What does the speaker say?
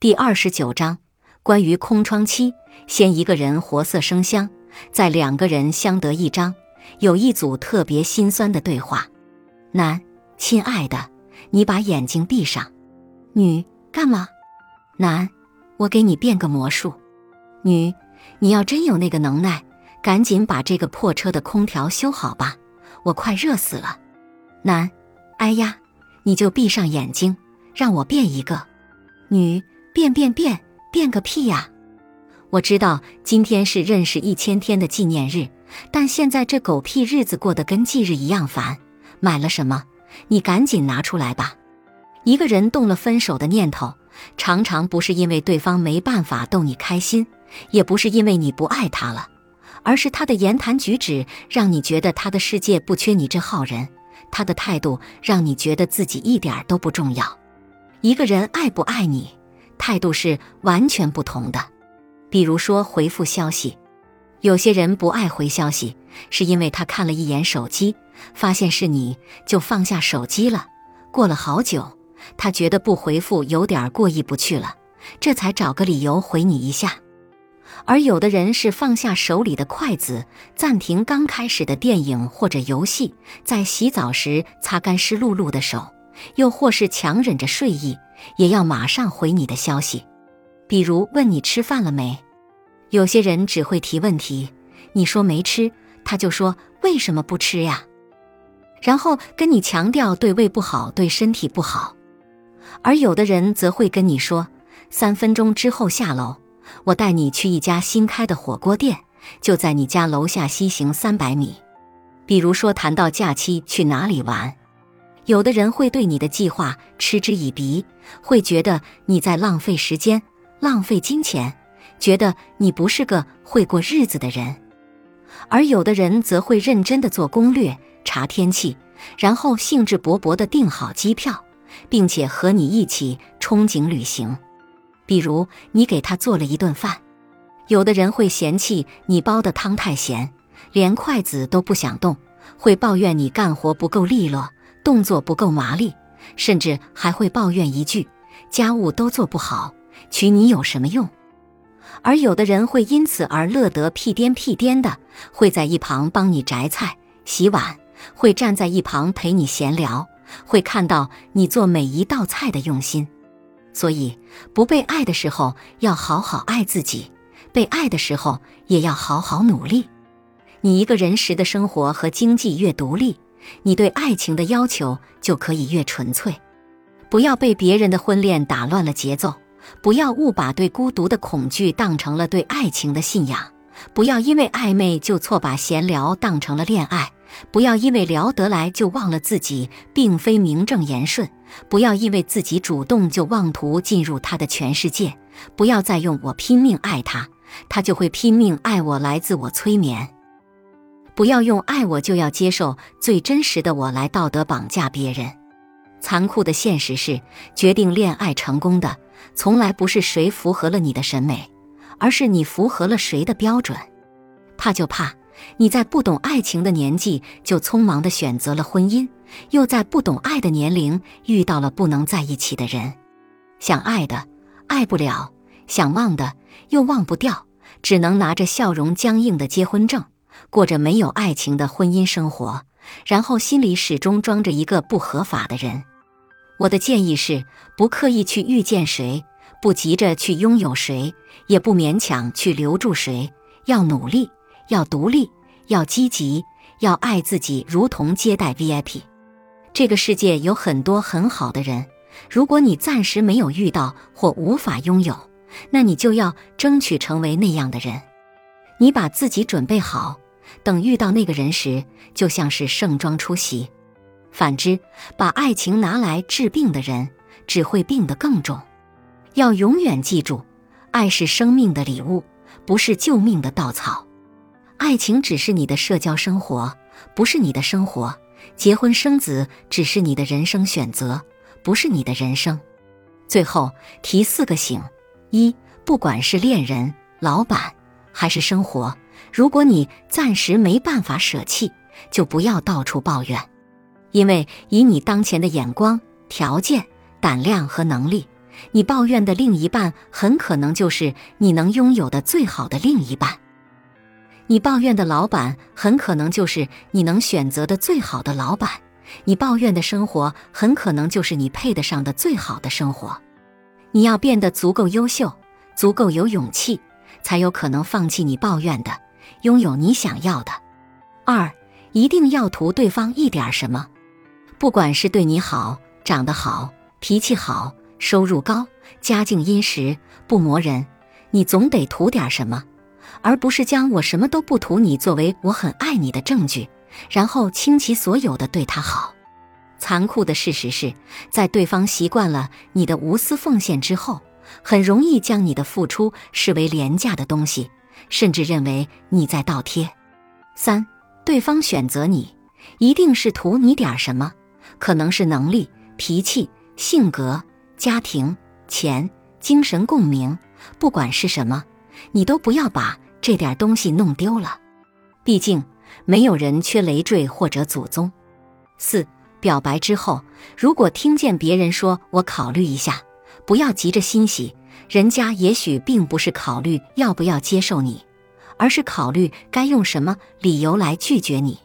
第二十九章，关于空窗期。先一个人活色生香，再两个人相得益彰。有一组特别心酸的对话：男，亲爱的，你把眼睛闭上。女，干嘛？男，我给你变个魔术。女，你要真有那个能耐，赶紧把这个破车的空调修好吧，我快热死了。男，哎呀，你就闭上眼睛，让我变一个。女。变变变变个屁呀！我知道今天是认识一千天的纪念日，但现在这狗屁日子过得跟忌日一样烦。买了什么？你赶紧拿出来吧！一个人动了分手的念头，常常不是因为对方没办法逗你开心，也不是因为你不爱他了，而是他的言谈举止让你觉得他的世界不缺你这号人，他的态度让你觉得自己一点都不重要。一个人爱不爱你？态度是完全不同的。比如说回复消息，有些人不爱回消息，是因为他看了一眼手机，发现是你就放下手机了。过了好久，他觉得不回复有点过意不去了，这才找个理由回你一下。而有的人是放下手里的筷子，暂停刚开始的电影或者游戏，在洗澡时擦干湿漉漉的手，又或是强忍着睡意。也要马上回你的消息，比如问你吃饭了没。有些人只会提问题，你说没吃，他就说为什么不吃呀？然后跟你强调对胃不好，对身体不好。而有的人则会跟你说，三分钟之后下楼，我带你去一家新开的火锅店，就在你家楼下西行三百米。比如说谈到假期去哪里玩。有的人会对你的计划嗤之以鼻，会觉得你在浪费时间、浪费金钱，觉得你不是个会过日子的人；而有的人则会认真的做攻略、查天气，然后兴致勃勃的订好机票，并且和你一起憧憬旅行。比如你给他做了一顿饭，有的人会嫌弃你煲的汤太咸，连筷子都不想动，会抱怨你干活不够利落。动作不够麻利，甚至还会抱怨一句：“家务都做不好，娶你有什么用？”而有的人会因此而乐得屁颠屁颠的，会在一旁帮你摘菜、洗碗，会站在一旁陪你闲聊，会看到你做每一道菜的用心。所以，不被爱的时候要好好爱自己，被爱的时候也要好好努力。你一个人时的生活和经济越独立。你对爱情的要求就可以越纯粹，不要被别人的婚恋打乱了节奏，不要误把对孤独的恐惧当成了对爱情的信仰，不要因为暧昧就错把闲聊当成了恋爱，不要因为聊得来就忘了自己并非名正言顺，不要因为自己主动就妄图进入他的全世界，不要再用我拼命爱他，他就会拼命爱我来自我催眠。不要用爱我就要接受最真实的我来道德绑架别人。残酷的现实是，决定恋爱成功的从来不是谁符合了你的审美，而是你符合了谁的标准。怕就怕你在不懂爱情的年纪就匆忙的选择了婚姻，又在不懂爱的年龄遇到了不能在一起的人。想爱的爱不了，想忘的又忘不掉，只能拿着笑容僵硬的结婚证。过着没有爱情的婚姻生活，然后心里始终装着一个不合法的人。我的建议是：不刻意去遇见谁，不急着去拥有谁，也不勉强去留住谁。要努力，要独立，要积极，要爱自己，如同接待 VIP。这个世界有很多很好的人，如果你暂时没有遇到或无法拥有，那你就要争取成为那样的人。你把自己准备好。等遇到那个人时，就像是盛装出席；反之，把爱情拿来治病的人，只会病得更重。要永远记住，爱是生命的礼物，不是救命的稻草。爱情只是你的社交生活，不是你的生活；结婚生子只是你的人生选择，不是你的人生。最后提四个醒：一，不管是恋人、老板，还是生活。如果你暂时没办法舍弃，就不要到处抱怨，因为以你当前的眼光、条件、胆量和能力，你抱怨的另一半很可能就是你能拥有的最好的另一半。你抱怨的老板很可能就是你能选择的最好的老板。你抱怨的生活很可能就是你配得上的最好的生活。你要变得足够优秀，足够有勇气，才有可能放弃你抱怨的，拥有你想要的。二，一定要图对方一点什么，不管是对你好、长得好、脾气好。收入高，家境殷实，不磨人，你总得图点什么，而不是将我什么都不图你作为我很爱你的证据，然后倾其所有的对他好。残酷的事实是，在对方习惯了你的无私奉献之后，很容易将你的付出视为廉价的东西，甚至认为你在倒贴。三，对方选择你，一定是图你点什么，可能是能力、脾气、性格。家庭、钱、精神共鸣，不管是什么，你都不要把这点东西弄丢了。毕竟没有人缺累赘或者祖宗。四表白之后，如果听见别人说“我考虑一下”，不要急着欣喜，人家也许并不是考虑要不要接受你，而是考虑该用什么理由来拒绝你。